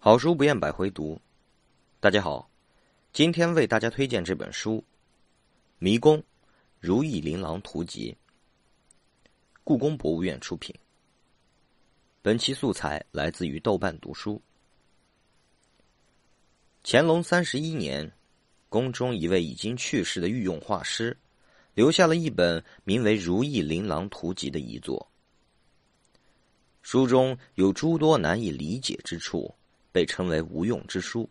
好书不厌百回读，大家好，今天为大家推荐这本书《迷宫：如意琳琅图集》，故宫博物院出品。本期素材来自于豆瓣读书。乾隆三十一年，宫中一位已经去世的御用画师，留下了一本名为《如意琳琅图集》的遗作。书中有诸多难以理解之处。被称为无用之书。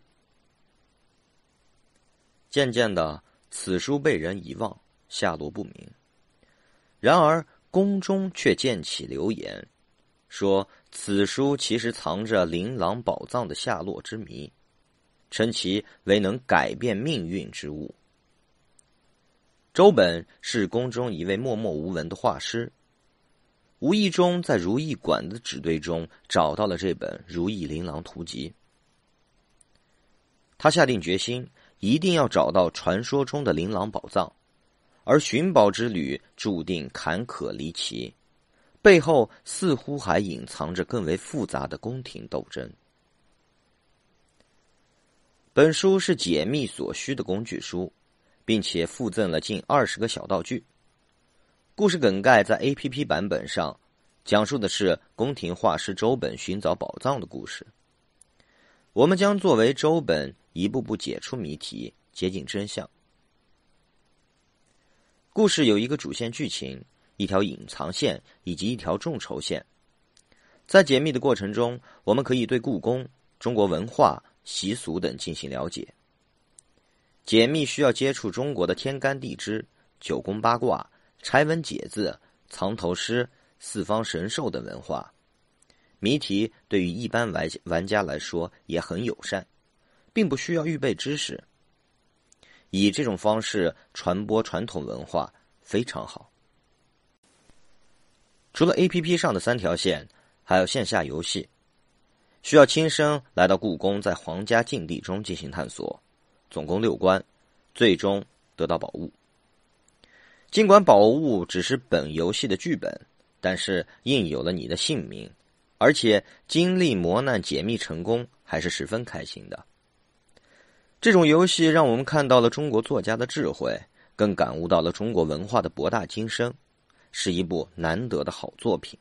渐渐的，此书被人遗忘，下落不明。然而，宫中却渐起流言，说此书其实藏着琳琅宝藏的下落之谜，称其为能改变命运之物。周本是宫中一位默默无闻的画师，无意中在如意馆的纸堆中找到了这本《如意琳琅图集》。他下定决心，一定要找到传说中的琳琅宝藏，而寻宝之旅注定坎坷离奇，背后似乎还隐藏着更为复杂的宫廷斗争。本书是解密所需的工具书，并且附赠了近二十个小道具。故事梗概在 A P P 版本上，讲述的是宫廷画师周本寻找宝藏的故事。我们将作为周本。一步步解出谜题，接近真相。故事有一个主线剧情、一条隐藏线以及一条众筹线。在解密的过程中，我们可以对故宫、中国文化、习俗等进行了解。解密需要接触中国的天干地支、九宫八卦、拆文解字、藏头诗、四方神兽等文化。谜题对于一般玩玩家来说也很友善。并不需要预备知识，以这种方式传播传统文化非常好。除了 A P P 上的三条线，还有线下游戏，需要亲身来到故宫，在皇家禁地中进行探索，总共六关，最终得到宝物。尽管宝物只是本游戏的剧本，但是印有了你的姓名，而且经历磨难解密成功，还是十分开心的。这种游戏让我们看到了中国作家的智慧，更感悟到了中国文化的博大精深，是一部难得的好作品。